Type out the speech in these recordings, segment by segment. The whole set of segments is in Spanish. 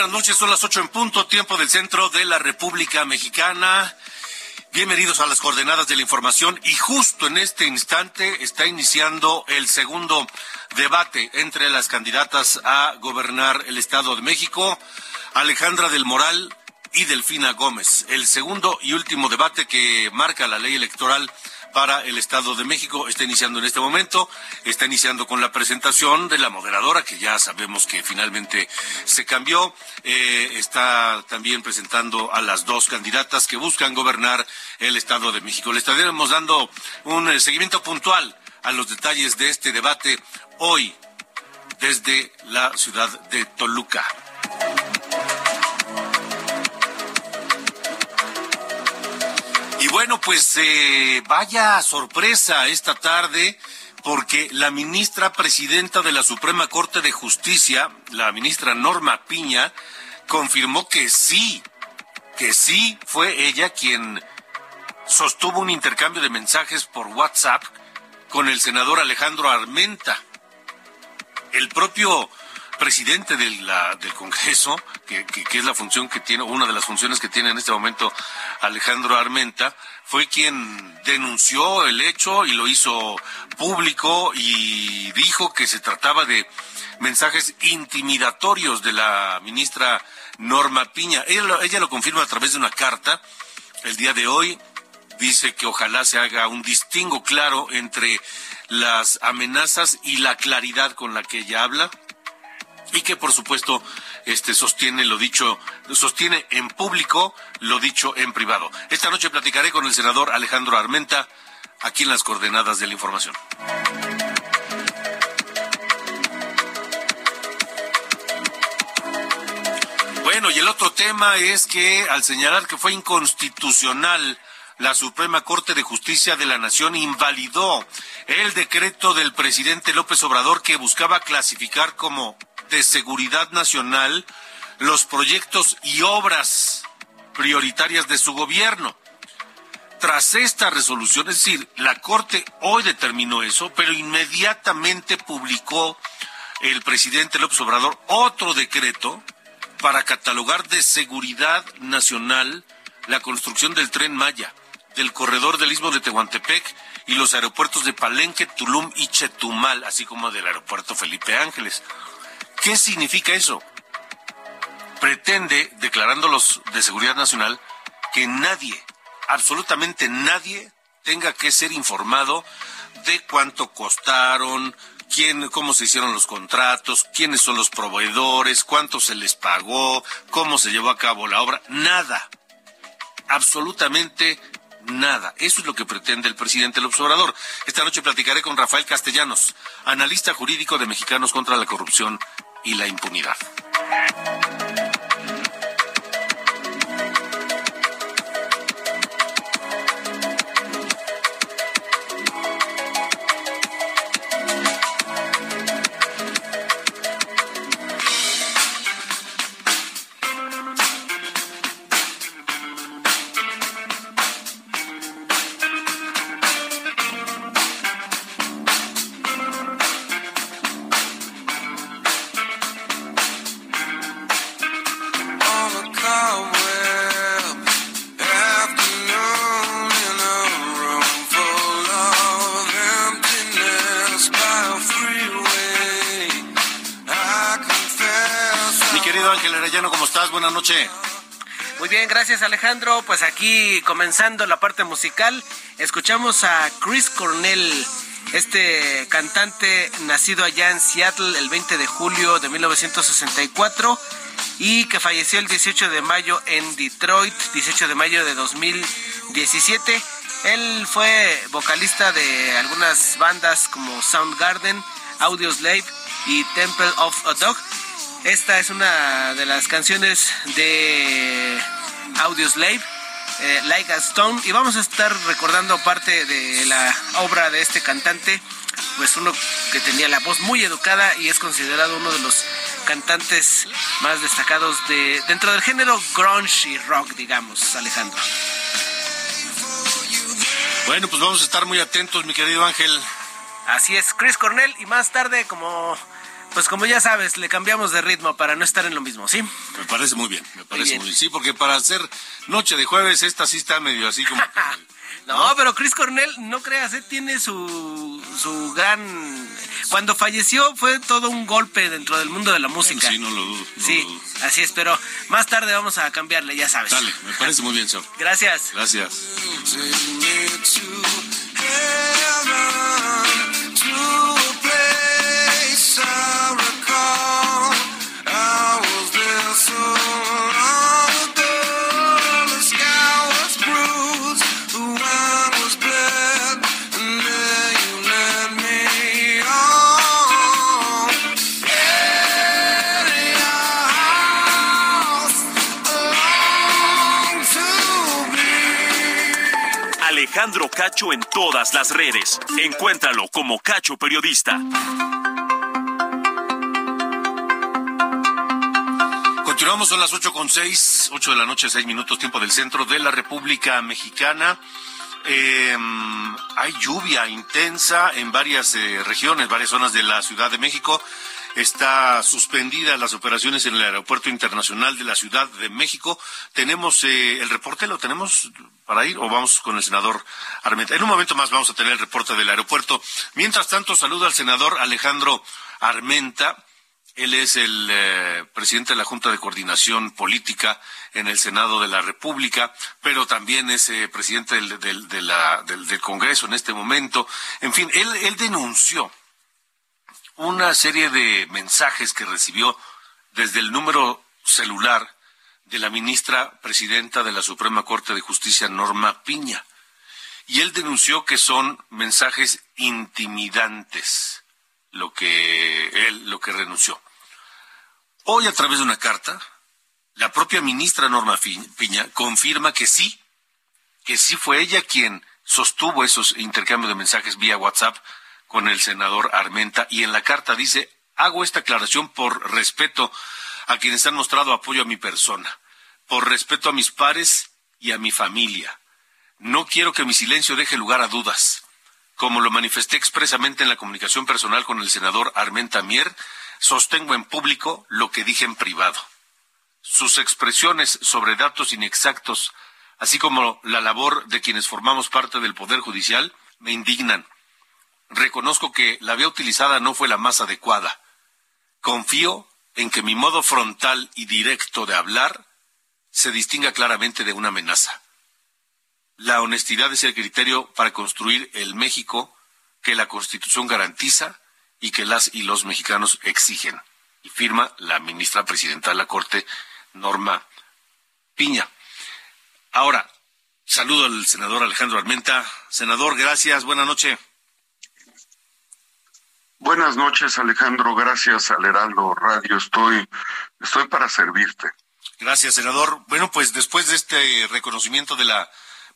Buenas noches. Son las ocho en punto, tiempo del centro de la República Mexicana. Bienvenidos a las coordenadas de la información y justo en este instante está iniciando el segundo debate entre las candidatas a gobernar el Estado de México, Alejandra del Moral y Delfina Gómez. El segundo y último debate que marca la ley electoral para el Estado de México está iniciando en este momento. Está iniciando con la presentación de la moderadora, que ya sabemos que finalmente se cambió. Eh, está también presentando a las dos candidatas que buscan gobernar el Estado de México. Le estaremos dando un eh, seguimiento puntual a los detalles de este debate hoy desde la ciudad de Toluca. Bueno, pues eh, vaya sorpresa esta tarde porque la ministra presidenta de la Suprema Corte de Justicia, la ministra Norma Piña, confirmó que sí, que sí fue ella quien sostuvo un intercambio de mensajes por WhatsApp con el senador Alejandro Armenta. El propio presidente del Congreso, que, es la función que tiene, una de las funciones que tiene en este momento Alejandro Armenta, fue quien denunció el hecho y lo hizo público y dijo que se trataba de mensajes intimidatorios de la ministra Norma Piña. Ella lo, ella lo confirma a través de una carta el día de hoy. Dice que ojalá se haga un distingo claro entre las amenazas y la claridad con la que ella habla y que por supuesto este sostiene lo dicho sostiene en público lo dicho en privado. Esta noche platicaré con el senador Alejandro Armenta aquí en las coordenadas de la información. Bueno, y el otro tema es que al señalar que fue inconstitucional la Suprema Corte de Justicia de la Nación invalidó el decreto del presidente López Obrador que buscaba clasificar como de seguridad nacional los proyectos y obras prioritarias de su gobierno. Tras esta resolución, es decir, la Corte hoy determinó eso, pero inmediatamente publicó el presidente López Obrador otro decreto para catalogar de seguridad nacional la construcción del tren Maya, del corredor del istmo de Tehuantepec y los aeropuertos de Palenque, Tulum y Chetumal, así como del aeropuerto Felipe Ángeles. ¿Qué significa eso? Pretende, declarándolos de seguridad nacional, que nadie, absolutamente nadie, tenga que ser informado de cuánto costaron, quién, cómo se hicieron los contratos, quiénes son los proveedores, cuánto se les pagó, cómo se llevó a cabo la obra, nada. Absolutamente nada. Eso es lo que pretende el presidente López Obrador. Esta noche platicaré con Rafael Castellanos, analista jurídico de Mexicanos contra la Corrupción y la impunidad. ¿Cómo estás? Buenas noches. Muy bien, gracias Alejandro. Pues aquí comenzando la parte musical, escuchamos a Chris Cornell, este cantante nacido allá en Seattle el 20 de julio de 1964 y que falleció el 18 de mayo en Detroit, 18 de mayo de 2017. Él fue vocalista de algunas bandas como Soundgarden, Audioslave y Temple of a Dog. Esta es una de las canciones de Audioslave, eh, Like a Stone, y vamos a estar recordando parte de la obra de este cantante, pues uno que tenía la voz muy educada y es considerado uno de los cantantes más destacados de dentro del género grunge y rock, digamos, Alejandro. Bueno, pues vamos a estar muy atentos, mi querido Ángel. Así es, Chris Cornell y más tarde como pues como ya sabes, le cambiamos de ritmo para no estar en lo mismo, ¿sí? Me parece muy bien, me parece muy bien. Sí, porque para hacer noche de jueves, esta sí está medio así como... no, pero Chris Cornell, no creas, ¿eh? tiene su, su gran... Cuando falleció fue todo un golpe dentro del mundo de la música. sí, no lo dudo. sí, así es, pero más tarde vamos a cambiarle, ya sabes. Dale, me parece muy bien, señor. Gracias. Gracias. Alejandro Cacho en todas las redes. Encuéntralo como Cacho Periodista. Continuamos, son las ocho con seis, ocho de la noche, seis minutos, tiempo del centro de la República Mexicana. Em, hay lluvia intensa en varias eh, regiones, varias zonas de la Ciudad de México. Está suspendida las operaciones en el Aeropuerto Internacional de la Ciudad de México. Tenemos eh, el reporte, ¿lo tenemos para ir o vamos con el senador Armenta? En un momento más vamos a tener el reporte del aeropuerto. Mientras tanto, saludo al senador Alejandro Armenta. Él es el eh, presidente de la Junta de Coordinación Política en el Senado de la República, pero también es eh, presidente del, Congreso en este momento. En fin, él denunció una serie de mensajes que recibió desde el número celular de la ministra presidenta de la Suprema Corte de Justicia, Norma Piña. Y él denunció que son mensajes intimidantes lo que él lo que renunció. Hoy a través de una carta, la propia ministra Norma Piña confirma que sí, que sí fue ella quien sostuvo esos intercambios de mensajes vía WhatsApp con el senador Armenta y en la carta dice, hago esta aclaración por respeto a quienes han mostrado apoyo a mi persona, por respeto a mis pares y a mi familia. No quiero que mi silencio deje lugar a dudas. Como lo manifesté expresamente en la comunicación personal con el senador Armenta Mier, sostengo en público lo que dije en privado. Sus expresiones sobre datos inexactos, así como la labor de quienes formamos parte del Poder Judicial, me indignan reconozco que la vía utilizada no fue la más adecuada. Confío en que mi modo frontal y directo de hablar se distinga claramente de una amenaza. La honestidad es el criterio para construir el México que la Constitución garantiza y que las y los mexicanos exigen. Y firma la ministra presidenta de la Corte, Norma Piña. Ahora, saludo al senador Alejandro Armenta. Senador, gracias. Buenas noches. Buenas noches, Alejandro. Gracias al Heraldo Radio. Estoy, estoy para servirte. Gracias, senador. Bueno, pues después de este reconocimiento de la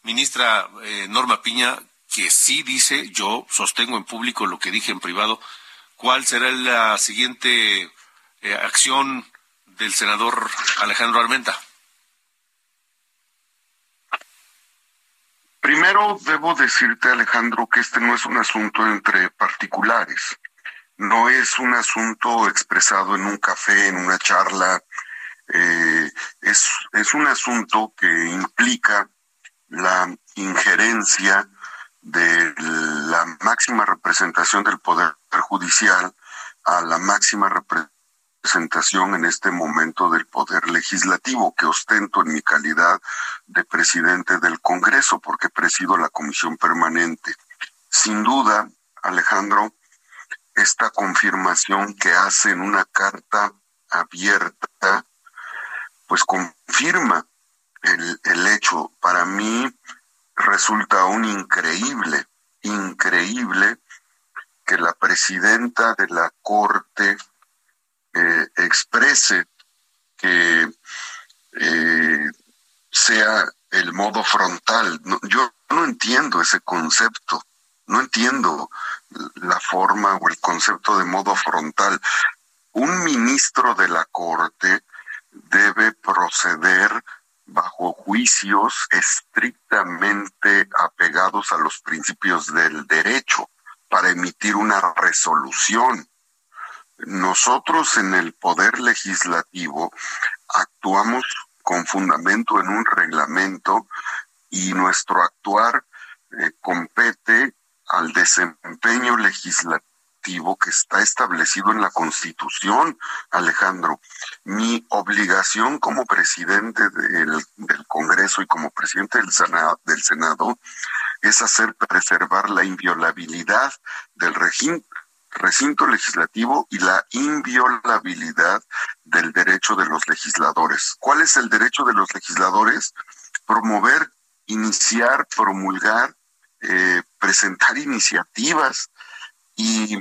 ministra eh, Norma Piña, que sí dice, yo sostengo en público lo que dije en privado, ¿cuál será la siguiente eh, acción del senador Alejandro Armenta? Primero debo decirte, Alejandro, que este no es un asunto entre particulares no es un asunto expresado en un café, en una charla, eh, es, es un asunto que implica la injerencia de la máxima representación del Poder Judicial a la máxima representación en este momento del poder legislativo que ostento en mi calidad de presidente del Congreso porque presido la comisión permanente. Sin duda, Alejandro, esta confirmación que hace en una carta abierta, pues confirma el, hecho. Para mí resulta aún increíble, increíble que la presidenta de la Corte eh, exprese que eh, sea el modo frontal. yo no entiendo ese concepto, no entiendo la forma o el concepto de modo frontal. Un ministro de la Corte debe proceder bajo juicios estrictamente apegados a los principios del derecho para emitir una resolución nosotros en el Poder Legislativo actuamos con fundamento en un reglamento y nuestro actuar eh, compete al desempeño legislativo que está establecido en la Constitución, Alejandro. Mi obligación como presidente del, Congreso y como presidente del Senado, del Senado es hacer preservar la inviolabilidad del recinto legislativo y la inviolabilidad del derecho de los legisladores. ¿Cuál es el derecho de los legisladores? Promover, iniciar, promulgar, eh, presentar iniciativas y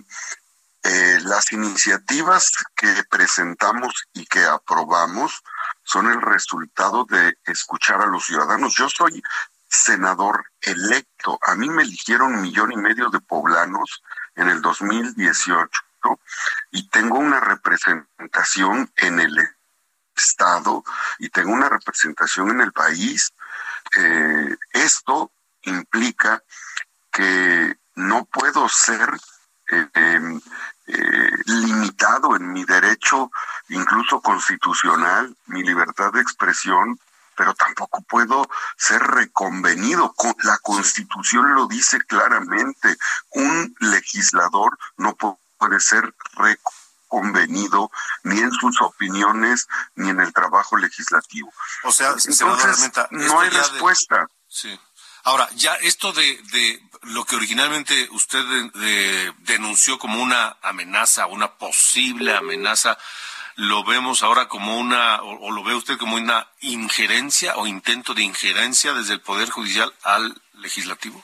eh, las iniciativas que presentamos y que aprobamos son el resultado de escuchar a los ciudadanos. Yo soy senador electo. A mí me eligieron un millón y medio de poblanos en el 2018 y tengo una representación en el Estado y tengo una representación en el país. Eh, esto implica que no puedo ser eh, em, eh, limitado en mi derecho, incluso constitucional, mi libertad de expresión, pero tampoco puedo ser reconvenido. La Constitución lo dice claramente. Un legislador no puede ser reconvenido ni en sus opiniones ni en el trabajo legislativo. O sea, Entonces, no hay respuesta. Sí. Ahora, ya esto de, de lo que originalmente usted denunció como una amenaza, una posible amenaza, lo vemos ahora como una, o, lo ve usted como una injerencia o intento de injerencia desde el Poder Judicial al Legislativo?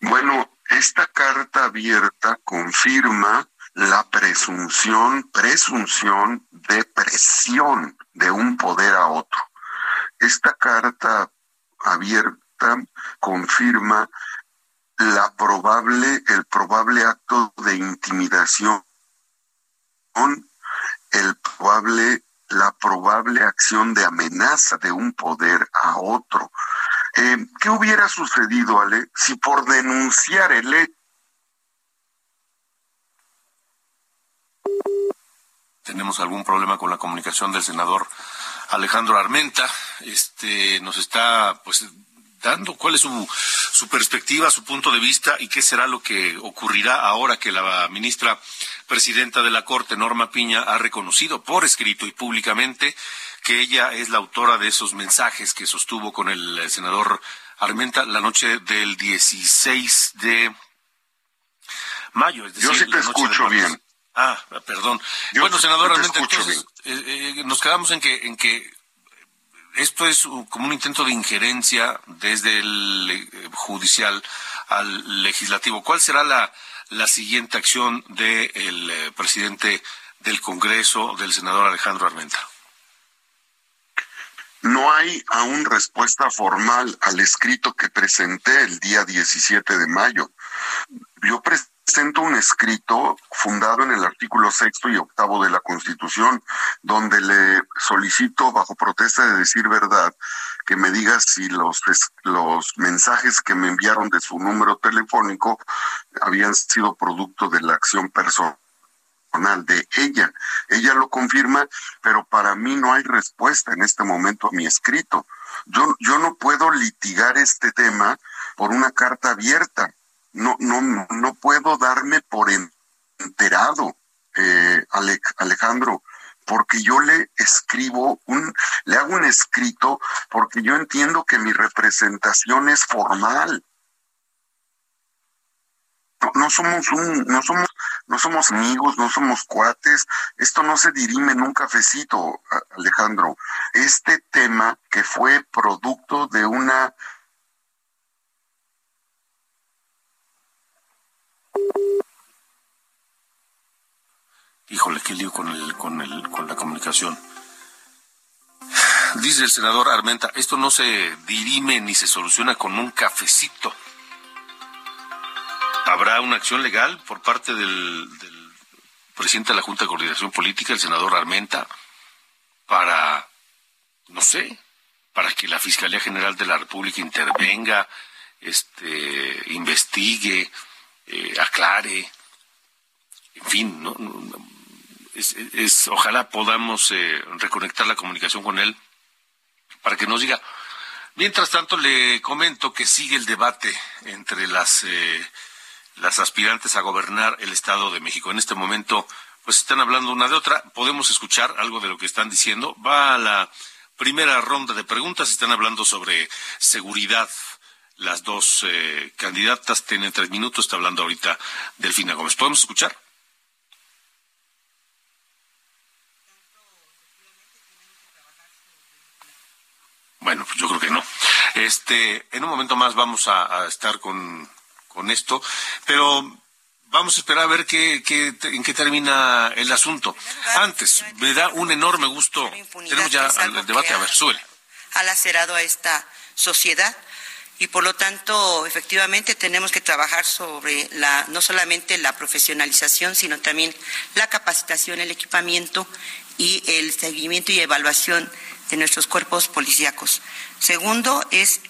Bueno, esta carta abierta confirma la presunción, presunción de presión de un poder a otro. Esta carta abierta confirma la probable, el probable acto de intimidación el probable, la probable acción de amenaza de un poder a otro. Eh, ¿Qué hubiera sucedido, Ale, si por denunciar el tenemos algún problema con la comunicación del senador Alejandro Armenta. Este nos está pues dando cuál es su, su perspectiva, su punto de vista y qué será lo que ocurrirá ahora que la ministra presidenta de la Corte, Norma Piña, ha reconocido por escrito y públicamente que ella es la autora de esos mensajes que sostuvo con el senador Armenta la noche del 16 de mayo. Es decir, Yo sí te escucho bien. Ah, perdón. bueno, senador Armenta, entonces eh, eh, nos quedamos en que, en que esto es como un intento de injerencia desde el eh, judicial al legislativo. ¿Cuál será la, la siguiente acción del eh, presidente del Congreso, del senador Alejandro Armenta? No hay aún respuesta formal al escrito que presenté el día 17 de mayo. Yo presento un escrito fundado en el artículo sexto y octavo de la Constitución, donde le solicito, bajo protesta de decir verdad, que me diga si los, los mensajes que me enviaron de su número telefónico habían sido producto de la acción personal de ella. Ella lo confirma, pero para mí no hay respuesta en este momento a mi escrito. Yo, yo no puedo litigar este tema por una carta abierta. No, no, no puedo darme por enterado. Eh, Alejandro, porque yo le escribo un, le hago un escrito porque yo entiendo que mi representación es formal. No, somos un, no somos, no somos amigos, no somos cuates. Esto no se dirime en un cafecito, Alejandro. Este tema que fue producto de una Híjole, qué lío con, el, con, el, con la comunicación. Dice el senador Armenta, esto no se dirime ni se soluciona con un cafecito. ¿Habrá una acción legal por parte del, presidente de la Junta de Coordinación Política, el senador Armenta, para, no sé, para que la Fiscalía General de la República intervenga, este, investigue, eh, aclare, en fin, no, es, ojalá podamos eh, reconectar la comunicación con él para que nos diga. Mientras tanto, le comento que sigue el debate entre las, eh, las aspirantes a gobernar el Estado de México. En este momento, pues están hablando una de otra. Podemos escuchar algo de lo que están diciendo. Va a la primera ronda de preguntas. Están hablando sobre seguridad. Las dos eh, candidatas tienen tres minutos. Está hablando ahorita Delfina Gómez. ¿Podemos escuchar? Bueno, pues yo creo que no. Este, en un momento más vamos a, estar con, esto, pero vamos a esperar a ver qué, en qué termina el asunto. Antes, me da un enorme gusto. Tenemos ya el debate, a ver, suele. Ha lacerado a esta sociedad y por lo tanto efectivamente tenemos que trabajar sobre la no solamente la profesionalización sino también la capacitación el equipamiento y el seguimiento y evaluación de nuestros cuerpos policíacos. Segundo es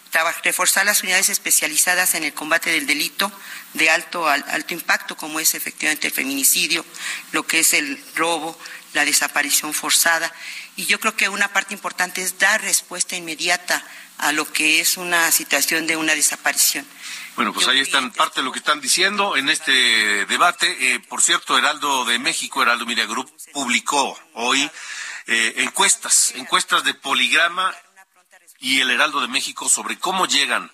reforzar las unidades especializadas en el combate del delito de alto, alto impacto, como es efectivamente el feminicidio, lo que es el robo, la desaparición forzada. Y yo creo que una parte importante es dar respuesta inmediata a lo que es una situación de una desaparición. Bueno, pues ahí están parte de lo que están diciendo en este debate. Eh, por cierto, Heraldo de México, Heraldo Media Group, publicó hoy eh, encuestas, encuestas de Poligrama y el Heraldo de México sobre cómo llegan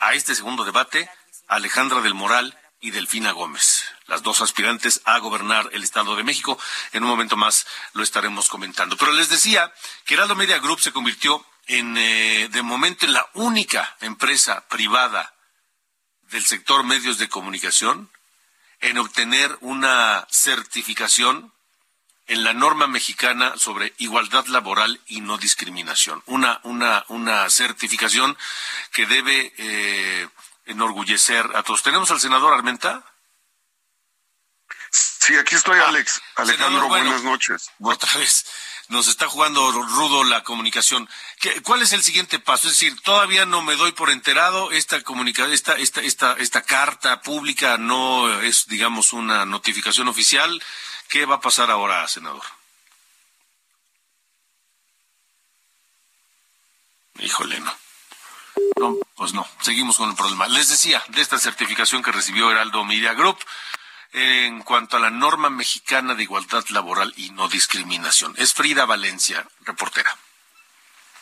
a este segundo debate Alejandra del Moral y Delfina Gómez, las dos aspirantes a gobernar el Estado de México. En un momento más lo estaremos comentando. Pero les decía que Heraldo Media Group se convirtió en, eh, de momento, en la única empresa privada del sector medios de comunicación en obtener una certificación en la norma mexicana sobre igualdad laboral y no discriminación. Una, una, una certificación que debe eh, enorgullecer a todos. ¿Tenemos al senador Armenta? Sí, aquí estoy, ah, Alex. Alejandro, buenas noches. Otra vez, nos está jugando rudo la comunicación. ¿Cuál es el siguiente paso? Es decir, todavía no me doy por enterado. Esta, esta, esta, esta, esta carta pública no es, digamos, una notificación oficial. ¿Qué va a pasar ahora, senador? Híjole, no. No, pues no, seguimos con el problema. Les decía de esta certificación que recibió Heraldo Media Group en cuanto a la norma mexicana de igualdad laboral y no discriminación. Es Frida Valencia, reportera.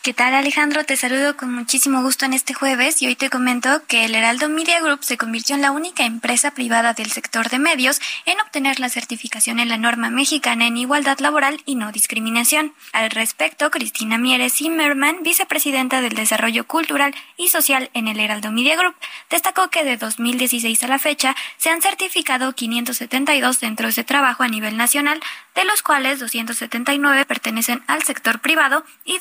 ¿Qué tal Alejandro? Te saludo con muchísimo gusto en este jueves y hoy te comento que el Heraldo Media Group se convirtió en la única empresa privada del sector de medios en obtener la certificación en la norma mexicana en igualdad laboral y no discriminación. Al respecto, Cristina Mieres Zimmerman, vicepresidenta del Desarrollo Cultural y Social en el Heraldo Media Group, destacó que de 2016 a la fecha se han certificado 572 centros de trabajo a nivel nacional, de los cuales 279 pertenecen al sector privado y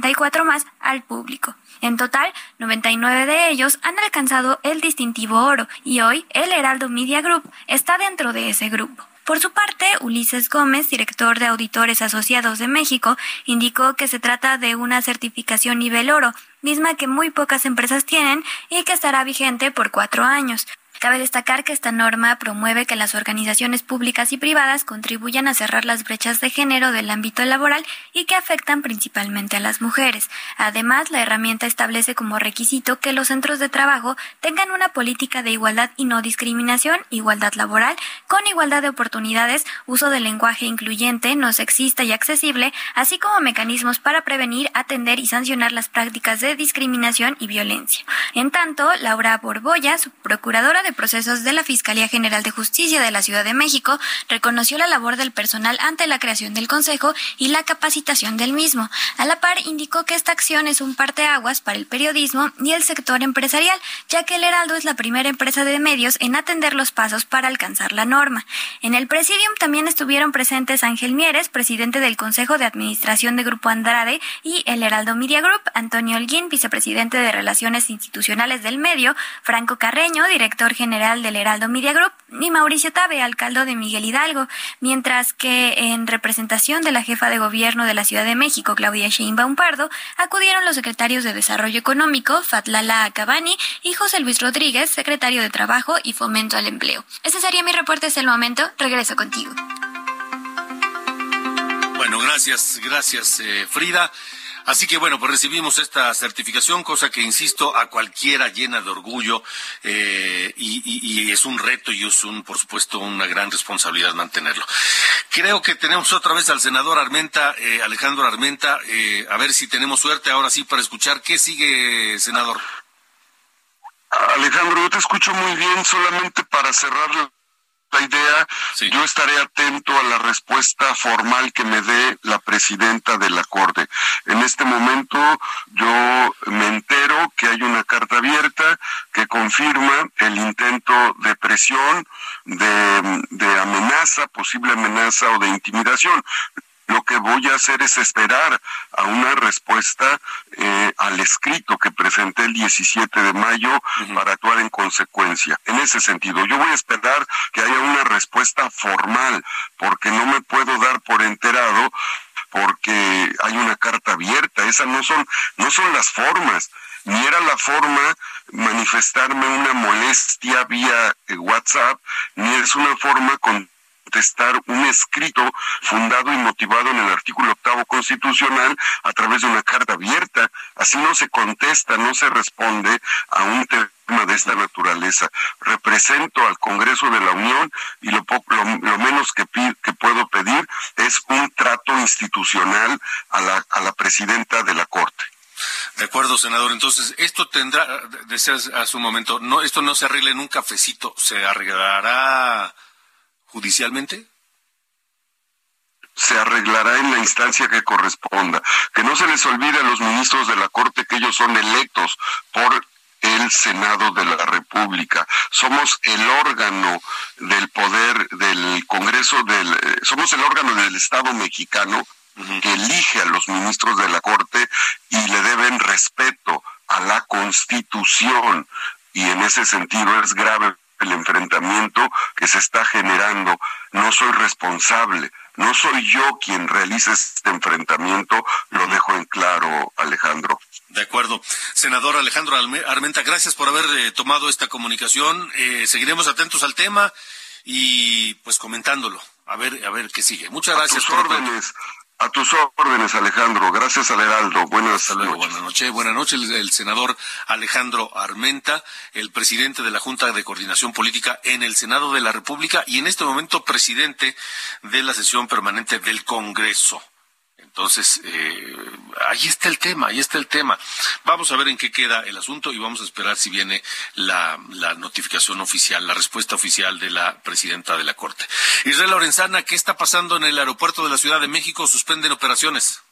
294 más al público. En total, 99 de ellos han alcanzado el distintivo oro y hoy el Heraldo Media Group está dentro de ese grupo. Por su parte, Ulises Gómez, director de Auditores Asociados de México, indicó que se trata de una certificación nivel oro, misma que muy pocas empresas tienen y que estará vigente por cuatro años. Cabe destacar que esta norma promueve que las organizaciones públicas y privadas contribuyan a cerrar las brechas de género del ámbito laboral y que afectan principalmente a las mujeres. Además, la herramienta establece como requisito que los centros de trabajo tengan una política de igualdad y no discriminación, igualdad laboral, con igualdad de oportunidades, uso del lenguaje incluyente, no sexista y accesible, así como mecanismos para prevenir, atender y sancionar las prácticas de discriminación y violencia. En tanto, Laura Borboya, procuradora de procesos de la Fiscalía General de Justicia de la Ciudad de México, reconoció la labor del personal ante la creación del Consejo y la capacitación del mismo. A la par, indicó que esta acción es un parteaguas para el periodismo y el sector empresarial, ya que el Heraldo es la primera empresa de medios en atender los pasos para alcanzar la norma. En el Presidium también estuvieron presentes Ángel Mieres, presidente del Consejo de Administración de Grupo Andrade, y el Heraldo Media Group, Antonio Holguín, vicepresidente de Relaciones Institucionales del Medio, Franco Carreño, director general del Heraldo Media Group, y Mauricio Tabe, alcalde de Miguel Hidalgo, mientras que en representación de la jefa de gobierno de la Ciudad de México, Claudia Sheinbaum Pardo, acudieron los secretarios de Desarrollo Económico, Fatlala Acabani, y José Luis Rodríguez, secretario de Trabajo y Fomento al Empleo. Ese sería mi reporte hasta el momento. Regreso contigo. Bueno, gracias, gracias, eh, Frida. Así que bueno, pues recibimos esta certificación, cosa que, insisto, a cualquiera llena de orgullo eh, y, es un reto y es, un, por supuesto, una gran responsabilidad mantenerlo. Creo que tenemos otra vez al senador Armenta, eh, Alejandro Armenta, eh, a ver si tenemos suerte ahora sí para escuchar. ¿Qué sigue, senador? Alejandro, yo te escucho muy bien, solamente para cerrar la idea, yo estaré atento a la respuesta formal que me dé la presidenta de la Corte. En este momento yo me entero que hay una carta abierta que confirma el intento de presión, de, de amenaza, posible amenaza o de intimidación. Lo que voy a hacer es esperar a una respuesta eh, al escrito que presenté el 17 de mayo para actuar en consecuencia. En ese sentido, yo voy a esperar que haya una respuesta formal, porque no me puedo dar por enterado porque hay una carta abierta, esas no son no son las formas, ni era la forma manifestarme una molestia vía eh, WhatsApp, ni es una forma con contestar un escrito fundado y motivado en el artículo octavo constitucional a través de una carta abierta. Así no se contesta, no se responde a un tema de esta naturaleza. Represento al Congreso de la Unión y lo, lo, menos que, que puedo pedir es un trato institucional a la, a la presidenta de la Corte. De acuerdo, senador. Entonces, esto tendrá, decías hace un momento, no, esto no se arregla en un cafecito, se arreglará judicialmente? se arreglará en la instancia que corresponda. Que no se les olvide a los ministros de la Corte que ellos son electos por el Senado de la República. Somos el órgano del poder del Congreso del eh, somos el órgano del Estado mexicano que elige a los ministros de la Corte y le deben respeto a la Constitución y en ese sentido es grave el enfrentamiento que se está generando. No soy responsable, no soy yo quien realice este enfrentamiento, lo dejo en claro, Alejandro. De acuerdo. Senador Alejandro Armenta, gracias por haber eh, tomado esta comunicación. Eh, seguiremos atentos al tema y pues comentándolo. A ver, a ver qué sigue. Muchas gracias. por órdenes. A tus órdenes, Alejandro. Gracias al Heraldo. Buenas noches. Buenas noches. Buenas noches, el, senador Alejandro Armenta, el presidente de la Junta de Coordinación Política en el Senado de la República y en este momento presidente de la sesión permanente del Congreso. Entonces, eh, ahí está el tema, ahí está el tema. Vamos a ver en qué queda el asunto y vamos a esperar si viene la, notificación oficial, la respuesta oficial de la presidenta de la Corte. Israel Lorenzana, ¿qué está pasando en el aeropuerto de la Ciudad de México? ¿Suspenden operaciones?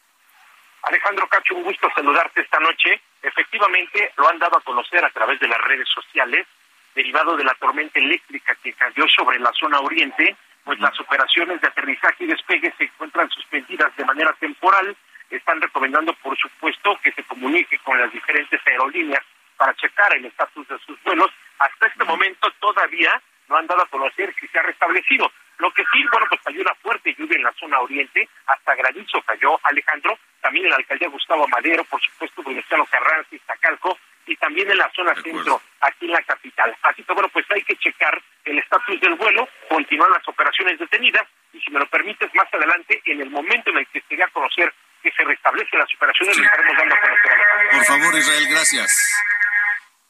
Alejandro Cacho, un gusto saludarte esta noche. Efectivamente, lo han dado a conocer a través de las redes sociales, derivado de la tormenta eléctrica que cayó sobre la zona oriente pues las operaciones de aterrizaje y despegue se encuentran suspendidas de manera temporal. Están recomendando, por supuesto, que se comunique con las diferentes aerolíneas para checar el estatus de sus vuelos. Hasta este momento todavía no han dado a conocer si se ha restablecido. Lo que sí, bueno, pues cayó una fuerte lluvia en la zona oriente, hasta granizo cayó Alejandro, también en la alcaldía Gustavo Madero, por supuesto, Venustiano Carranza y Zacalco, y también en la zona centro aquí en la capital. Así que bueno, pues hay que checar el estatus del vuelo, continúan las operaciones detenidas y si me lo permites más adelante, en el momento en el que se a conocer que se restablecen las operaciones, le estaremos dando a conocer. Por favor, Israel, gracias.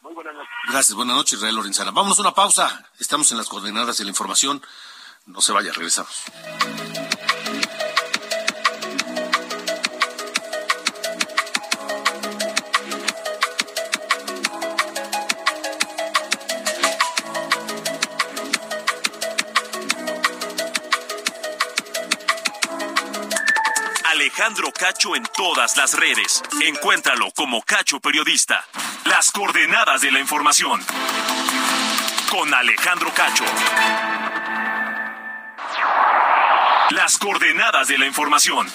Muy buenas noches. Gracias, buenas noches, Israel Lorenzana. Vámonos a una pausa. Estamos en las coordenadas de la información. No se vaya, regresamos. Alejandro Cacho en todas las redes. Encuéntralo como Cacho Periodista. Las coordenadas de la información. Con Alejandro Cacho. Las coordenadas de la información.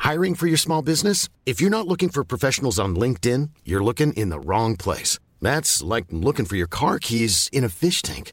Hiring for your small business? If you're not looking for professionals on LinkedIn, you're looking in the wrong place. That's like looking for your car keys in a fish tank.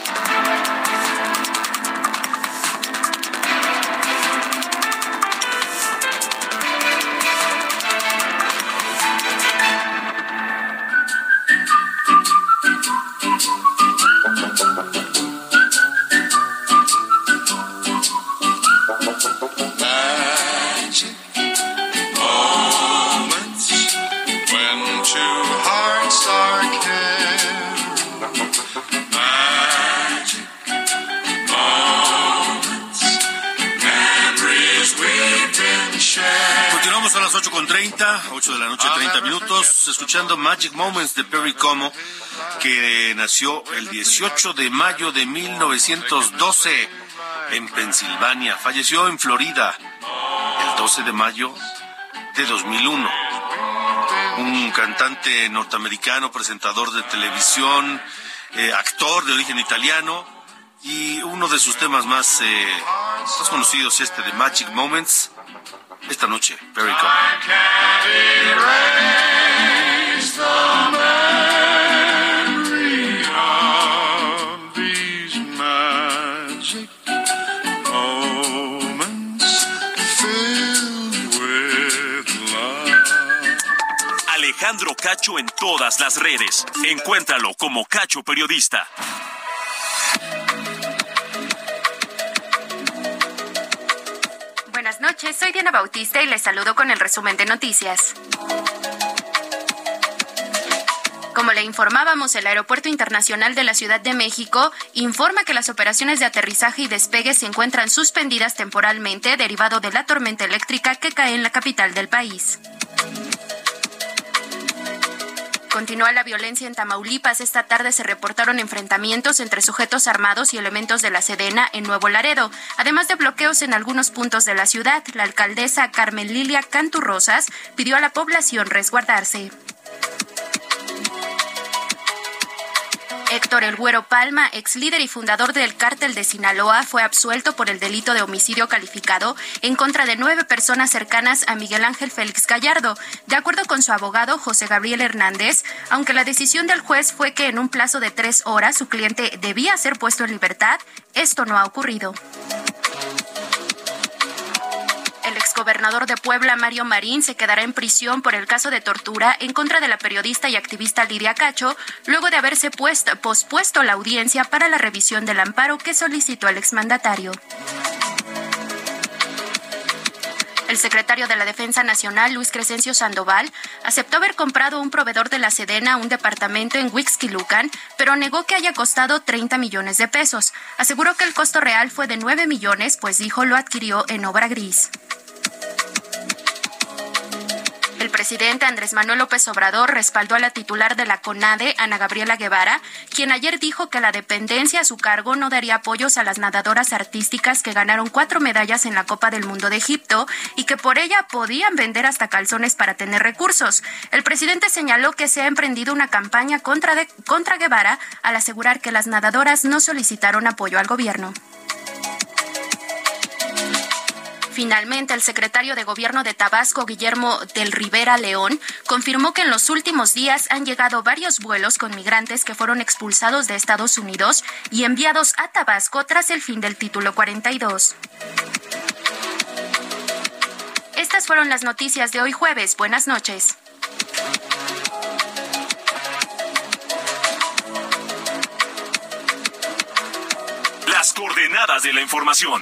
Continuamos a las 8.30, 8 de la noche, 30 minutos, escuchando Magic Moments de Perry Como, que nació el 18 de mayo de 1912 en Pensilvania. Falleció en Florida el 12 de mayo de 2001. Un cantante norteamericano, presentador de televisión, eh, actor de origen italiano y uno de sus temas más, eh, más conocidos, este de Magic Moments, esta noche, Como. Alejandro Cacho en todas las redes. Encuéntralo como Cacho Periodista. Soy Diana Bautista y les saludo con el resumen de noticias. Como le informábamos, el Aeropuerto Internacional de la Ciudad de México informa que las operaciones de aterrizaje y despegue se encuentran suspendidas temporalmente derivado de la tormenta eléctrica que cae en la capital del país. Continúa la violencia en Tamaulipas. Esta tarde se reportaron enfrentamientos entre sujetos armados y elementos de la Sedena en Nuevo Laredo, además de bloqueos en algunos puntos de la ciudad. La alcaldesa Carmen Lilia Canturrosas pidió a la población resguardarse. Héctor El Güero Palma, ex líder y fundador del cártel de Sinaloa, fue absuelto por el delito de homicidio calificado en contra de nueve personas cercanas a Miguel Ángel Félix Gallardo. De acuerdo con su abogado José Gabriel Hernández, aunque la decisión del juez fue que en un plazo de tres horas su cliente debía ser puesto en libertad, esto no ha ocurrido. El exgobernador de Puebla, Mario Marín, se quedará en prisión por el caso de tortura en contra de la periodista y activista Lidia Cacho, luego de haberse puesto, pospuesto la audiencia para la revisión del amparo que solicitó el exmandatario. El secretario de la Defensa Nacional, Luis Crescencio Sandoval, aceptó haber comprado un proveedor de la Sedena un departamento en Huixquilucan, pero negó que haya costado 30 millones de pesos. Aseguró que el costo real fue de 9 millones, pues dijo lo adquirió en obra gris. El presidente Andrés Manuel López Obrador respaldó a la titular de la CONADE, Ana Gabriela Guevara, quien ayer dijo que la dependencia a su cargo no daría apoyos a las nadadoras artísticas que ganaron cuatro medallas en la Copa del Mundo de Egipto y que por ella podían vender hasta calzones para tener recursos. El presidente señaló que se ha emprendido una campaña contra, contra Guevara al asegurar que las nadadoras no solicitaron apoyo al gobierno. Finalmente, el secretario de Gobierno de Tabasco, Guillermo del Rivera León, confirmó que en los últimos días han llegado varios vuelos con migrantes que fueron expulsados de Estados Unidos y enviados a Tabasco tras el fin del título 42. Estas fueron las noticias de hoy jueves. Buenas noches. Las coordenadas de la información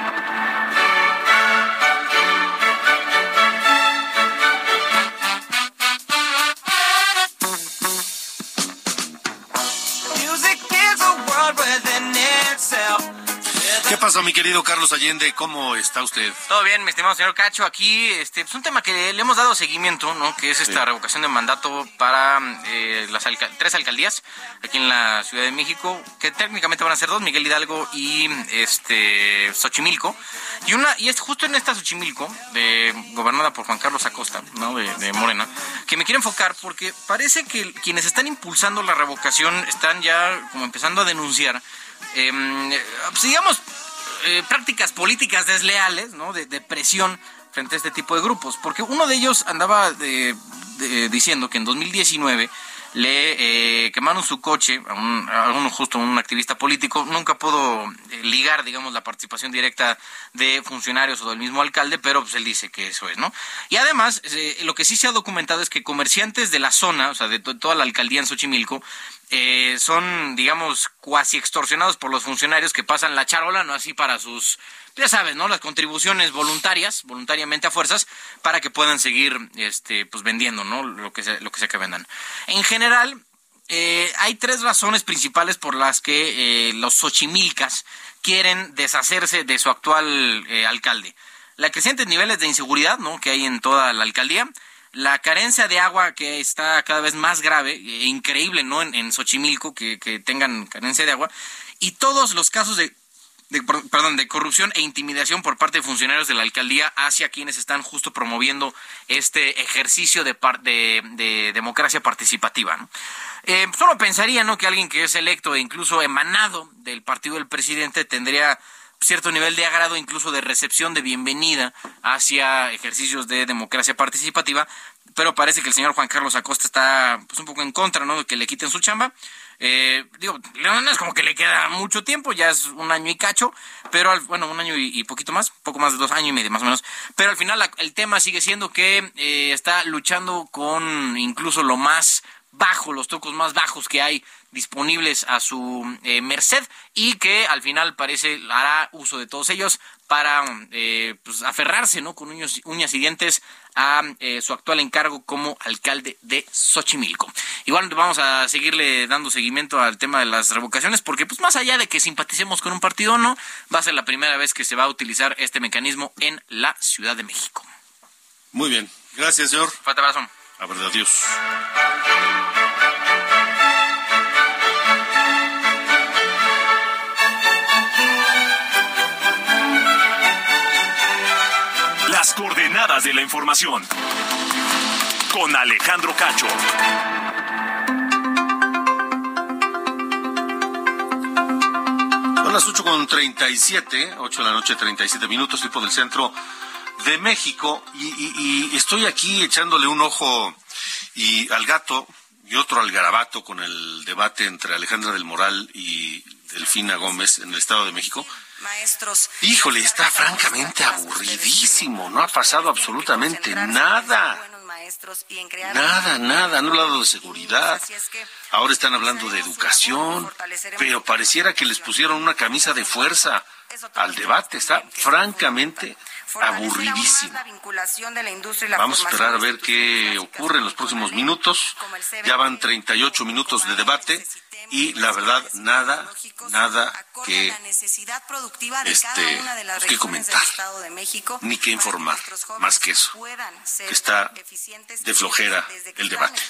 Pasa, mi querido Carlos Allende? ¿Cómo está usted? Todo bien, mi estimado señor Cacho. Aquí este, es un tema que le hemos dado seguimiento, ¿no? Que es esta revocación de mandato para eh, las tres alcaldías aquí en la Ciudad de México, que técnicamente van a ser dos, Miguel Hidalgo y este Xochimilco. Y una y es justo en esta Xochimilco, de, gobernada por Juan Carlos Acosta, ¿no? De, de Morena, que me quiero enfocar porque parece que quienes están impulsando la revocación están ya como empezando a denunciar eh, pues digamos, eh, prácticas políticas desleales, ¿no? De, presión frente a este tipo de grupos. Porque uno de ellos andaba diciendo que en 2019 le eh, quemaron su coche a, un, justo un activista político. Nunca pudo eh, ligar, digamos, la participación directa de funcionarios o del mismo alcalde, pero pues él dice que eso es, ¿no? Y además, lo que sí se ha documentado es que comerciantes de la zona, o sea, de toda la alcaldía en Xochimilco, eh, son, digamos, cuasi extorsionados por los funcionarios que pasan la charola, ¿no? Así para sus, ya sabes, ¿no? Las contribuciones voluntarias, voluntariamente a fuerzas, para que puedan seguir, este, pues vendiendo, ¿no? Lo que sea, lo que sea que vendan. En general, eh, hay tres razones principales por las que eh, los Xochimilcas quieren deshacerse de su actual alcalde. La crecientes niveles de inseguridad, ¿no? Que hay en toda la alcaldía la carencia de agua que está cada vez más grave, e increíble, ¿no? En, en Xochimilco que, que, tengan carencia de agua, y todos los casos de, perdón, de corrupción e intimidación por parte de funcionarios de la alcaldía hacia quienes están justo promoviendo este ejercicio de, de, de democracia participativa. ¿no? Eh, solo pensaría, ¿no? Que alguien que es electo e incluso emanado del partido del presidente tendría cierto nivel de agrado, incluso de recepción, de bienvenida hacia ejercicios de democracia participativa, pero parece que el señor Juan Carlos Acosta está pues, un poco en contra, ¿no? De que le quiten su chamba. Eh, digo, no es como que le queda mucho tiempo, ya es un año y cacho, pero bueno, un año y, poquito más, poco más de dos años y medio más o menos, pero al final el tema sigue siendo que eh, está luchando con incluso lo más bajo, los trucos más bajos que hay disponibles a su eh, merced y que al final parece hará uso de todos ellos para eh, pues, aferrarse ¿no? con uñas, uñas y dientes a eh, su actual encargo como alcalde de Xochimilco. Igual vamos a seguirle dando seguimiento al tema de las revocaciones porque pues más allá de que simpaticemos con un partido o no, va a ser la primera vez que se va a utilizar este mecanismo en la Ciudad de México. Muy bien. Gracias, señor. Fuerte abrazo. Adiós. Las coordenadas de la información. Con Alejandro Cacho. Son las 8 con 37, 8 de la noche, 37 minutos, tipo del centro de México. Y, estoy aquí echándole un ojo y al gato y otro al garabato con el debate entre Alejandra del Moral y Delfina Gómez en el Estado de México maestros. Híjole, está francamente aburridísimo, no ha pasado absolutamente nada. Nada, nada, no han hablado de seguridad. Ahora están hablando de educación, pero pareciera que les pusieron una camisa de fuerza al debate. Está francamente aburridísimo. Vamos a esperar a ver qué ocurre en los próximos minutos. Ya van 38 minutos de debate y la verdad nada, nada que este, que comentar, ni que informar, más que eso, está de flojera el debate.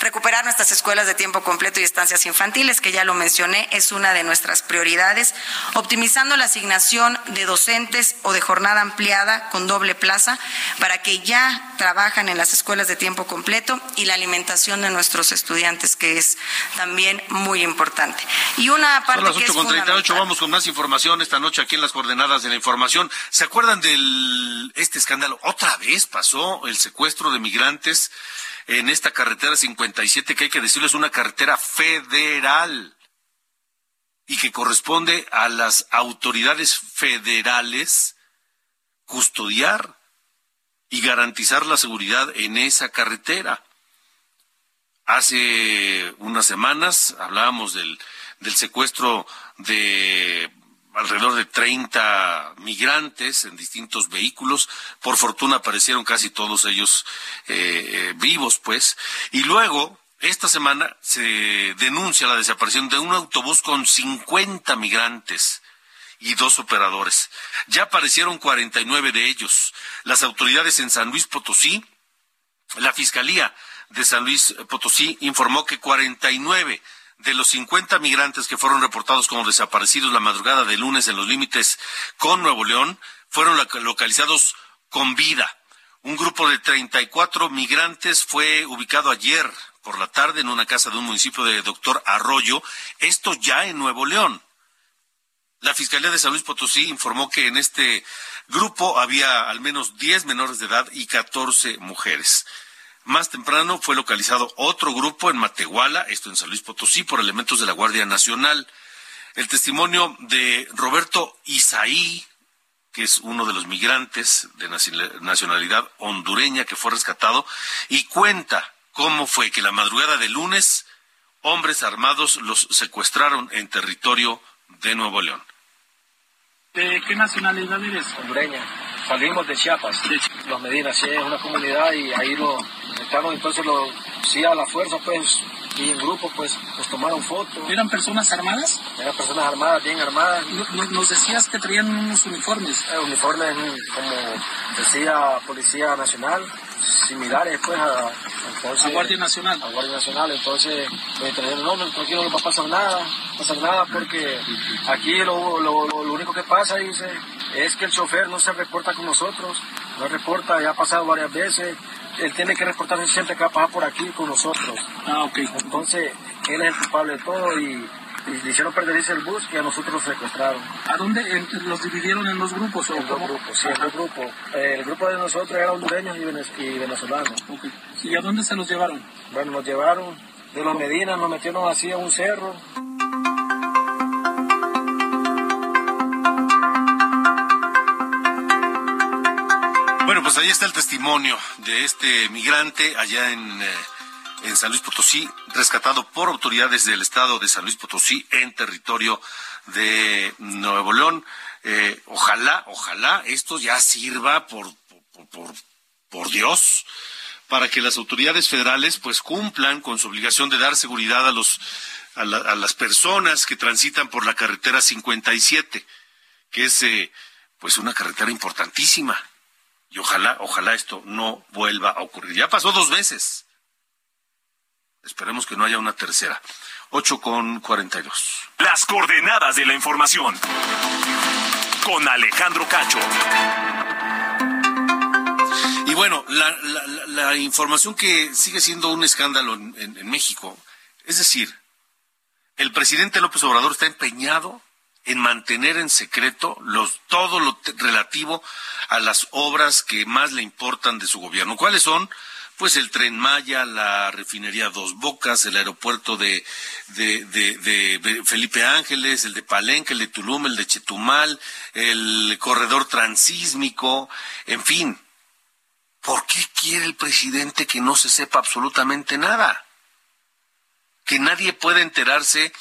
Recuperar nuestras escuelas de tiempo completo y estancias infantiles, que ya lo mencioné, es una de nuestras prioridades, optimizando la asignación de docentes o de jornada ampliada con doble plaza para que ya trabajan en las escuelas de tiempo completo y la alimentación de nuestros estudiantes, que es también muy importante. Y una parte Son las 8 con 38, vamos con más información esta noche aquí en las coordenadas de la información. ¿Se acuerdan del este escándalo? Otra vez pasó el secuestro de migrantes en esta carretera 57, que hay que decirlo es una carretera federal y que corresponde a las autoridades federales custodiar y garantizar la seguridad en esa carretera. Hace unas semanas hablábamos del, del secuestro de alrededor de 30 migrantes en distintos vehículos. Por fortuna aparecieron casi todos ellos eh, eh, vivos, pues. Y luego, esta semana, se denuncia la desaparición de un autobús con 50 migrantes y dos operadores. Ya aparecieron 49 de ellos. Las autoridades en San Luis Potosí, la Fiscalía de San Luis Potosí informó que 49 de los 50 migrantes que fueron reportados como desaparecidos la madrugada de lunes en los límites con Nuevo León fueron localizados con vida. Un grupo de 34 migrantes fue ubicado ayer por la tarde en una casa de un municipio de Doctor Arroyo, esto ya en Nuevo León. La Fiscalía de San Luis Potosí informó que en este grupo había al menos 10 menores de edad y 14 mujeres. Más temprano fue localizado otro grupo en Matehuala, esto en San Luis Potosí, por elementos de la Guardia Nacional. El testimonio de Roberto Isaí, que es uno de los migrantes de nacionalidad hondureña que fue rescatado, y cuenta cómo fue que la madrugada de lunes hombres armados los secuestraron en territorio de Nuevo León. ¿De qué nacionalidad eres? Hondureña. Salimos de Chiapas. Los Medinas, sí, es una comunidad y ahí lo estaban, entonces lo, sí a la fuerza, pues, y en grupo, pues, pues tomaron fotos. ¿Eran personas armadas? Eran personas armadas, bien armadas. Nos, decías que traían unos uniformes. Eh, uniformes, como decía Policía Nacional, similares, pues, a, entonces, a Guardia Nacional. A Guardia Nacional, entonces, me trajeron, no, aquí no va a pasar nada, no pasar nada, porque aquí lo, lo, lo único que pasa, dice, es que el chofer no se reporta con nosotros, no reporta, ya ha pasado varias veces, él tiene que reportarse siempre que va a pasar por aquí con nosotros. Ah, ok. Entonces, él es el culpable de todo y, le hicieron perderse el bus y a nosotros nos secuestraron. ¿A dónde los dividieron en dos grupos? En dos grupos, sí, en dos grupos. el grupo de nosotros era hondureños y, venezolanos. Okay. ¿Y a dónde se los llevaron? Bueno, nos llevaron de los Medinas, nos metieron así a un cerro. Pues ahí está el testimonio de este migrante allá en, eh, en San Luis Potosí, rescatado por autoridades del estado de San Luis Potosí en territorio de Nuevo León. Eh, ojalá, ojalá esto ya sirva por, por, por, Dios para que las autoridades federales pues cumplan con su obligación de dar seguridad a los a, las personas que transitan por la carretera 57, que es eh, pues una carretera importantísima y ojalá, ojalá esto no vuelva a ocurrir. Ya pasó dos veces. Esperemos que no haya una tercera. 8 con 42. Las coordenadas de la información. Con Alejandro Cacho. Y bueno, la, información que sigue siendo un escándalo en, en México, es decir, el presidente López Obrador está empeñado en mantener en secreto los, todo lo relativo a las obras que más le importan de su gobierno. ¿Cuáles son? Pues el tren Maya, la refinería Dos Bocas, el aeropuerto de, de, Felipe Ángeles, el de Palenque, el de Tulum, el de Chetumal, el corredor transísmico, en fin. ¿Por qué quiere el presidente que no se sepa absolutamente nada? Que nadie pueda enterarse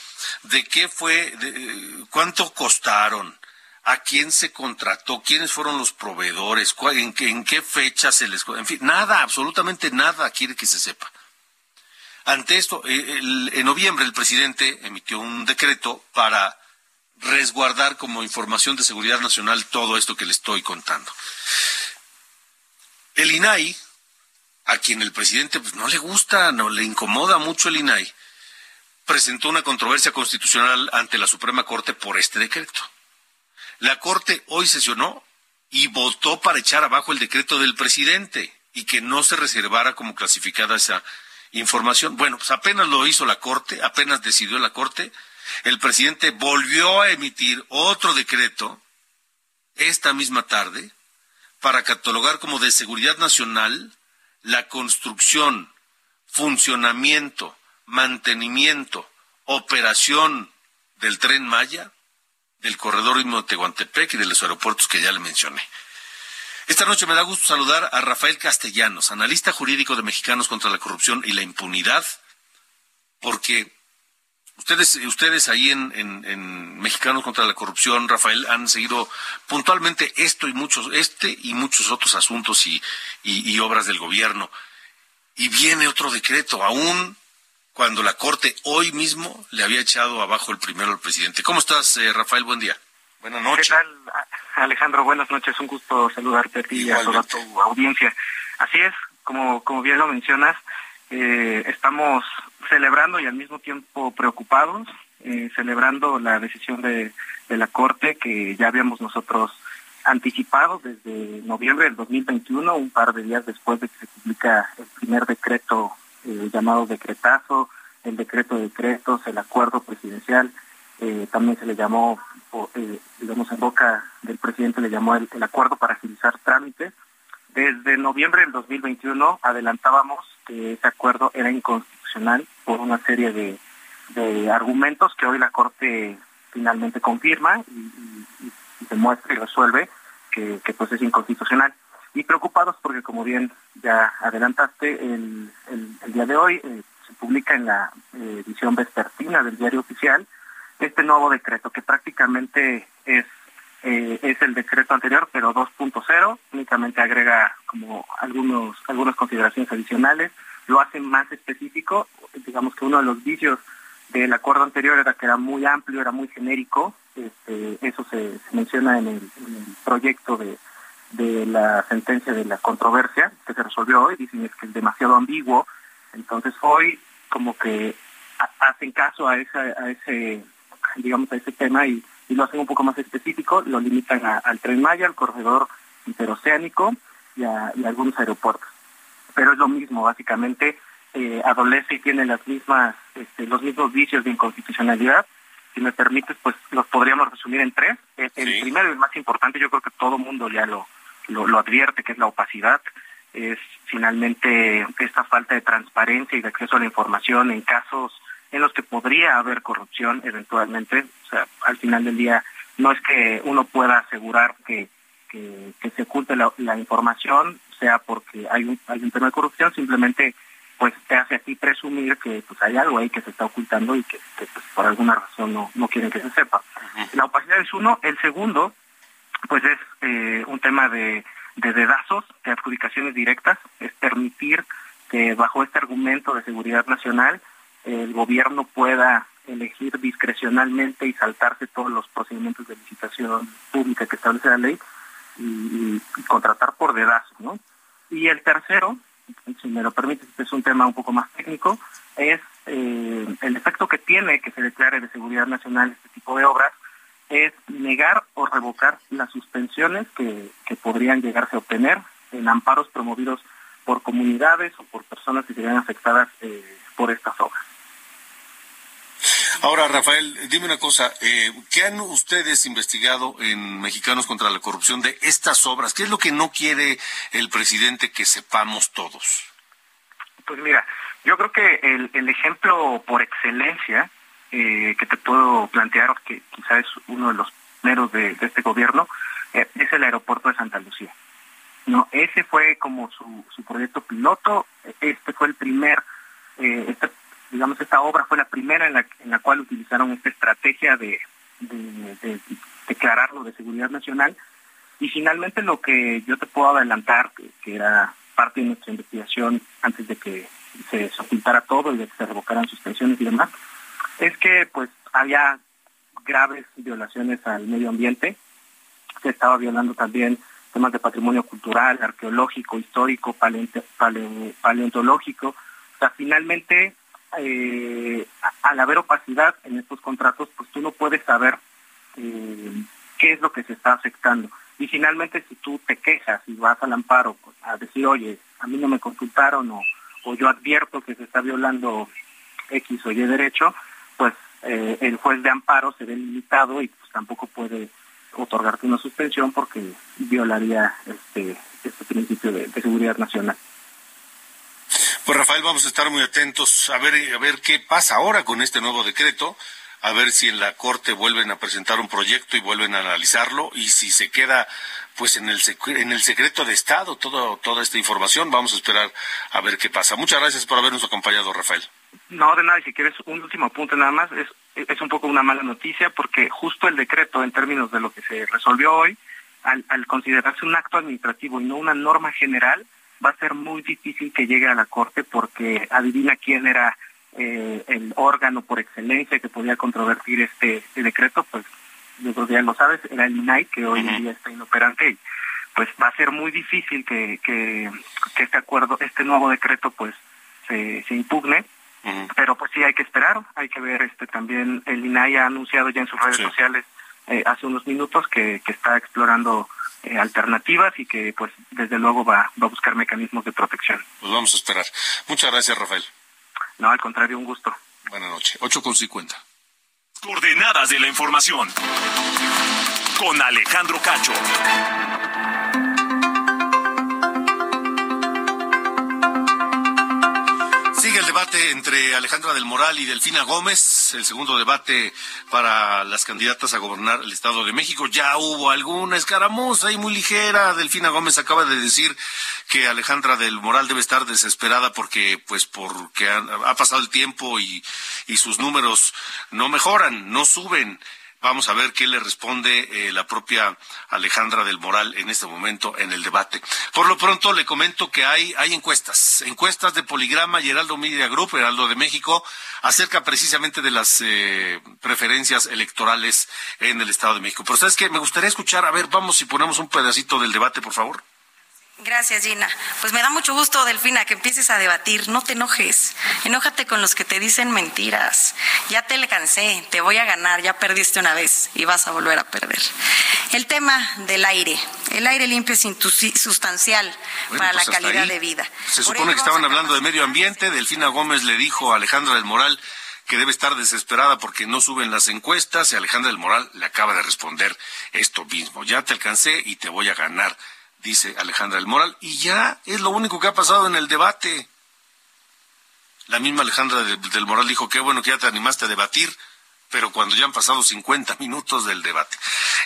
de qué fue, de, cuánto costaron, a quién se contrató, quiénes fueron los proveedores, en qué, en qué fecha se les... En fin, nada, absolutamente nada quiere que se sepa. Ante esto, eh, en noviembre el presidente emitió un decreto para resguardar como información de seguridad nacional todo esto que le estoy contando. El INAI, a quien el presidente pues, no le gusta, no le incomoda mucho el INAI, presentó una controversia constitucional ante la Suprema Corte por este decreto. La Corte hoy sesionó y votó para echar abajo el decreto del presidente y que no se reservara como clasificada esa información. Bueno, pues apenas lo hizo la Corte, apenas decidió la Corte, el presidente volvió a emitir otro decreto esta misma tarde para catalogar como de seguridad nacional la construcción, funcionamiento, mantenimiento, operación del tren Maya, del corredor ritmo de Tehuantepec y de los aeropuertos que ya le mencioné. Esta noche me da gusto saludar a Rafael Castellanos, analista jurídico de Mexicanos contra la Corrupción y la Impunidad, porque ustedes, ustedes ahí en, Mexicanos contra la Corrupción, Rafael, han seguido puntualmente esto y muchos, este y muchos otros asuntos y obras del gobierno. Y viene otro decreto, aún cuando la Corte hoy mismo le había echado abajo el primero al presidente. ¿Cómo estás, eh, Rafael? Buen día. Buenas noches. ¿Qué tal, Alejandro? Buenas noches. Un gusto saludarte a ti y a toda tu audiencia. Así es, como, como bien lo mencionas, eh, estamos celebrando y al mismo tiempo preocupados, eh, celebrando la decisión de, de la Corte que ya habíamos nosotros anticipado desde noviembre del 2021, un par de días después de que se publica el primer decreto eh, llamado decretazo, el decreto de decretos, el acuerdo presidencial, eh, también se le llamó, eh, digamos, en boca del presidente le llamó el, acuerdo para agilizar trámites. Desde noviembre del 2021 adelantábamos que ese acuerdo era inconstitucional por una serie de, argumentos que hoy la Corte finalmente confirma y, demuestra y resuelve que, que pues es inconstitucional y preocupados porque como bien ya adelantaste, el, el, día de hoy eh, se publica en la eh, edición vespertina del diario oficial este nuevo decreto que prácticamente es eh, es el decreto anterior pero 2.0 únicamente agrega como algunos algunas consideraciones adicionales lo hace más específico digamos que uno de los vicios del acuerdo anterior era que era muy amplio era muy genérico este, eso se, menciona en el proyecto de de la sentencia de la controversia que se resolvió hoy, dicen es que es demasiado ambiguo, entonces hoy como que hacen caso a, esa, a ese, digamos, a ese tema y, lo hacen un poco más específico, lo limitan al Tren Maya, al corredor interoceánico y a, algunos aeropuertos. Pero es lo mismo, básicamente eh, adolece y tiene las mismas, este, los mismos vicios de inconstitucionalidad. Si me permites, pues los podríamos resumir en tres. El, el primero y el más importante, yo creo que todo mundo ya lo, lo, advierte, que es la opacidad, es finalmente esta falta de transparencia y de acceso a la información en casos en los que podría haber corrupción eventualmente. O sea, al final del día no es que uno pueda asegurar que, que, se oculte la, información, sea porque hay un, hay un tema de corrupción, simplemente pues te hace así presumir que pues hay algo ahí que se está ocultando y que, pues, por alguna razón no, no quieren que se sepa. La opacidad es uno. El segundo pues es eh, un tema de, de dedazos, de adjudicaciones directas, es permitir que bajo este argumento de seguridad nacional el gobierno pueda elegir discrecionalmente y saltarse todos los procedimientos de licitación pública que establece la ley y, contratar por dedazos, ¿no? Y el tercero, si me lo permite, este es un tema un poco más técnico, es eh, el efecto que tiene que se declare de seguridad nacional este tipo de obras es negar o revocar las suspensiones que, podrían llegarse a obtener en amparos promovidos por comunidades o por personas que se vean afectadas eh, por estas obras. Ahora, Rafael, dime una cosa, eh, ¿qué han ustedes investigado en Mexicanos contra la Corrupción de estas obras? ¿Qué es lo que no quiere el presidente que sepamos todos? Pues mira, yo creo que el, el ejemplo por excelencia eh, que te puedo plantear, que quizás es uno de los primeros de, este gobierno, eh, es el aeropuerto de Santa Lucía. No, ese fue como su, su proyecto piloto, este fue el primer, eh, este, digamos, esta obra fue la primera en la, en la cual utilizaron esta estrategia de, de, declararlo de seguridad nacional. Y finalmente lo que yo te puedo adelantar, que, era parte de nuestra investigación antes de que se ocultara todo y de que se revocaran suspensiones y demás, es que pues había graves violaciones al medio ambiente, se estaba violando también temas de patrimonio cultural, arqueológico, histórico, paleontológico. O sea, finalmente, eh, al haber opacidad en estos contratos, pues tú no puedes saber eh, qué es lo que se está afectando. Y finalmente, si tú te quejas y vas al amparo a decir, oye, a mí no me consultaron o, o yo advierto que se está violando X o Y derecho, pues eh, el juez de amparo se ve limitado y pues tampoco puede otorgarte una suspensión porque violaría este, este principio de, seguridad nacional. Pues Rafael, vamos a estar muy atentos a ver, a ver qué pasa ahora con este nuevo decreto, a ver si en la Corte vuelven a presentar un proyecto y vuelven a analizarlo y si se queda pues en el en el secreto de Estado todo, toda esta información, vamos a esperar a ver qué pasa. Muchas gracias por habernos acompañado, Rafael. No, de nada, y si quieres un último apunte nada más, es, es un poco una mala noticia porque justo el decreto en términos de lo que se resolvió hoy, al, al considerarse un acto administrativo y no una norma general, va a ser muy difícil que llegue a la Corte porque adivina quién era eh, el órgano por excelencia que podía controvertir este, este decreto, pues yo creo que ya lo sabes, era el INAI que hoy en día está inoperante y pues va a ser muy difícil que, que, que este acuerdo, este nuevo decreto pues se, se impugne pero pues sí hay que esperar, hay que ver este también el INAI ha anunciado ya en sus redes sociales eh, hace unos minutos que, que está explorando eh, alternativas y que pues desde luego va, va a buscar mecanismos de protección. Pues vamos a esperar. Muchas gracias, Rafael. No, al contrario, un gusto. Buenas noches. 8 con 50. Coordenadas de la información. Con Alejandro Cacho. Debate entre Alejandra del Moral y Delfina Gómez, el segundo debate para las candidatas a gobernar el Estado de México. Ya hubo alguna escaramuza y muy ligera. Delfina Gómez acaba de decir que Alejandra del Moral debe estar desesperada porque, pues, porque ha, pasado el tiempo y, y sus números no mejoran, no suben. Vamos a ver qué le responde eh, la propia Alejandra del Moral en este momento en el debate. Por lo pronto le comento que hay, hay encuestas, encuestas de Poligrama y Heraldo Media Group, Heraldo de México, acerca precisamente de las eh, preferencias electorales en el Estado de México. Pero sabes que me gustaría escuchar, a ver, vamos si ponemos un pedacito del debate, por favor. Gracias, Gina. Pues me da mucho gusto, Delfina, que empieces a debatir. No te enojes. Enójate con los que te dicen mentiras. Ya te le cansé, te voy a ganar, ya perdiste una vez y vas a volver a perder. El tema del aire. El aire limpio es sustancial para pues la calidad de vida. Se supone que estaban hablando de medio ambiente. Delfina Gómez le dijo a Alejandra del Moral que debe estar desesperada porque no suben las encuestas y Alejandra del Moral le acaba de responder esto mismo. Ya te alcancé y te voy a ganar dice Alejandra del Moral, y ya es lo único que ha pasado en el debate. La misma Alejandra del Moral dijo, qué bueno que ya te animaste a debatir, pero cuando ya han pasado 50 minutos del debate.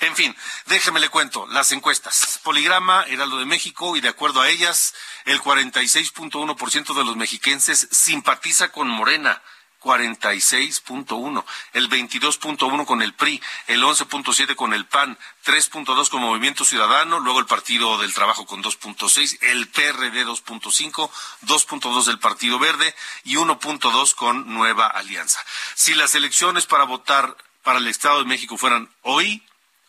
En fin, déjeme le cuento, las encuestas. Poligrama, Heraldo de México, y de acuerdo a ellas, el 46.1% de los mexiquenses simpatiza con Morena. 46.1, el 22.1 con el PRI, el 11.7 con el PAN, 3.2 con Movimiento Ciudadano, luego el Partido del Trabajo con 2.6, el PRD 2.5, 2.2 del Partido Verde y 1.2 con Nueva Alianza. Si las elecciones para votar para el Estado de México fueran hoy,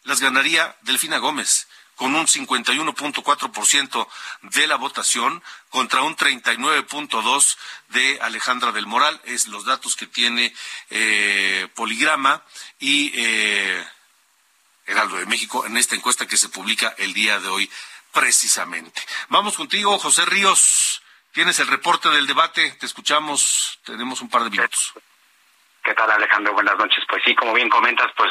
las ganaría Delfina Gómez con un 51.4% de la votación contra un 39.2% de Alejandra del Moral. Es los datos que tiene eh, Poligrama y eh, Heraldo de México en esta encuesta que se publica el día de hoy precisamente. Vamos contigo, José Ríos. Tienes el reporte del debate. Te escuchamos. Tenemos un par de minutos. ¿Qué tal Alejandro? Buenas noches. Pues sí, como bien comentas, pues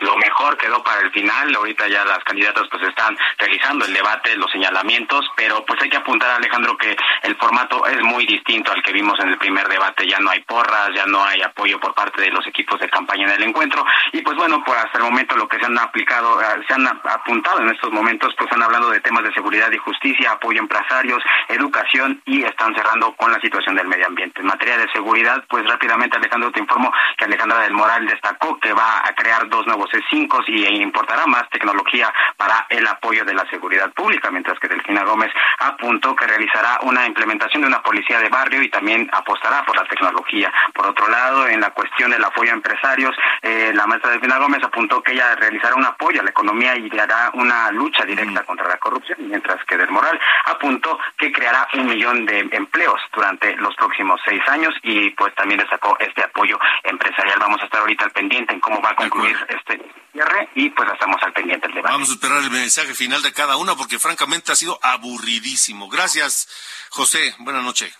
lo, mejor quedó para el final. Ahorita ya las candidatas pues están realizando el debate, los señalamientos, pero pues hay que apuntar Alejandro que el formato es muy distinto al que vimos en el primer debate. Ya no hay porras, ya no hay apoyo por parte de los equipos de campaña en el encuentro. Y pues bueno, pues hasta el momento lo que se han aplicado, eh, se han apuntado en estos momentos, pues han hablado de temas de seguridad y justicia, apoyo a empresarios, educación y están cerrando con la situación del medio ambiente. En materia de seguridad, pues rápidamente Alejandro te informo que Alejandra del Moral destacó que va a crear dos nuevos C5 y importará más tecnología para el apoyo de la seguridad pública, mientras que Delfina Gómez apuntó que realizará una implementación de una policía de barrio y también apostará por la tecnología. Por otro lado, en la cuestión del apoyo a empresarios, eh, la maestra Delfina Gómez apuntó que ella realizará un apoyo a la economía y hará una lucha directa contra la corrupción, mientras que Del Moral apuntó que creará un millón de empleos durante los próximos seis años y pues también destacó este apoyo empresarial. Vamos a estar ahorita al pendiente en cómo va a concluir este cierre y pues estamos al pendiente del debate. Vamos a esperar el mensaje final de cada una porque francamente ha sido aburridísimo. Gracias, José. Buenas noches.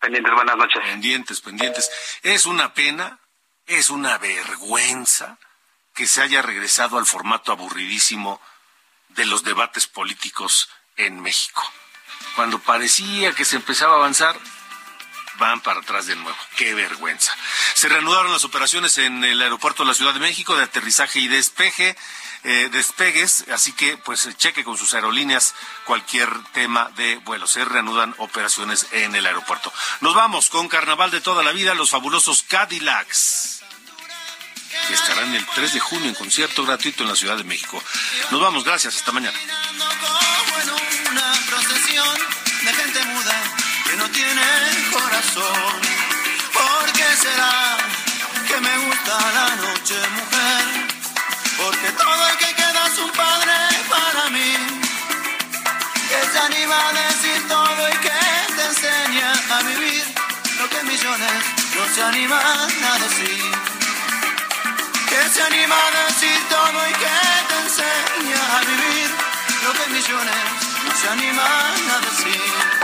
Pendientes, buenas noches. Pendientes, pendientes. Es una pena, es una vergüenza que se haya regresado al formato aburridísimo de los debates políticos en México. Cuando parecía que se empezaba a avanzar, van para atrás de nuevo. Qué vergüenza. Se reanudaron las operaciones en el aeropuerto de la Ciudad de México de aterrizaje y despeje, eh, despegues, así que pues cheque con sus aerolíneas cualquier tema de vuelo. Se reanudan operaciones en el aeropuerto. Nos vamos con Carnaval de toda la vida, los fabulosos Cadillacs. Que estarán el 3 de junio en concierto gratuito en la Ciudad de México. Nos vamos, gracias, hasta mañana. Tiene corazón. ¿Por qué será que me gusta la noche, mujer? Porque todo el que queda es un padre para mí. Que se anima a decir todo y que te enseña a vivir lo que millones no se animan a decir. Que se anima a decir todo y que te enseña a vivir lo que millones no se animan a decir.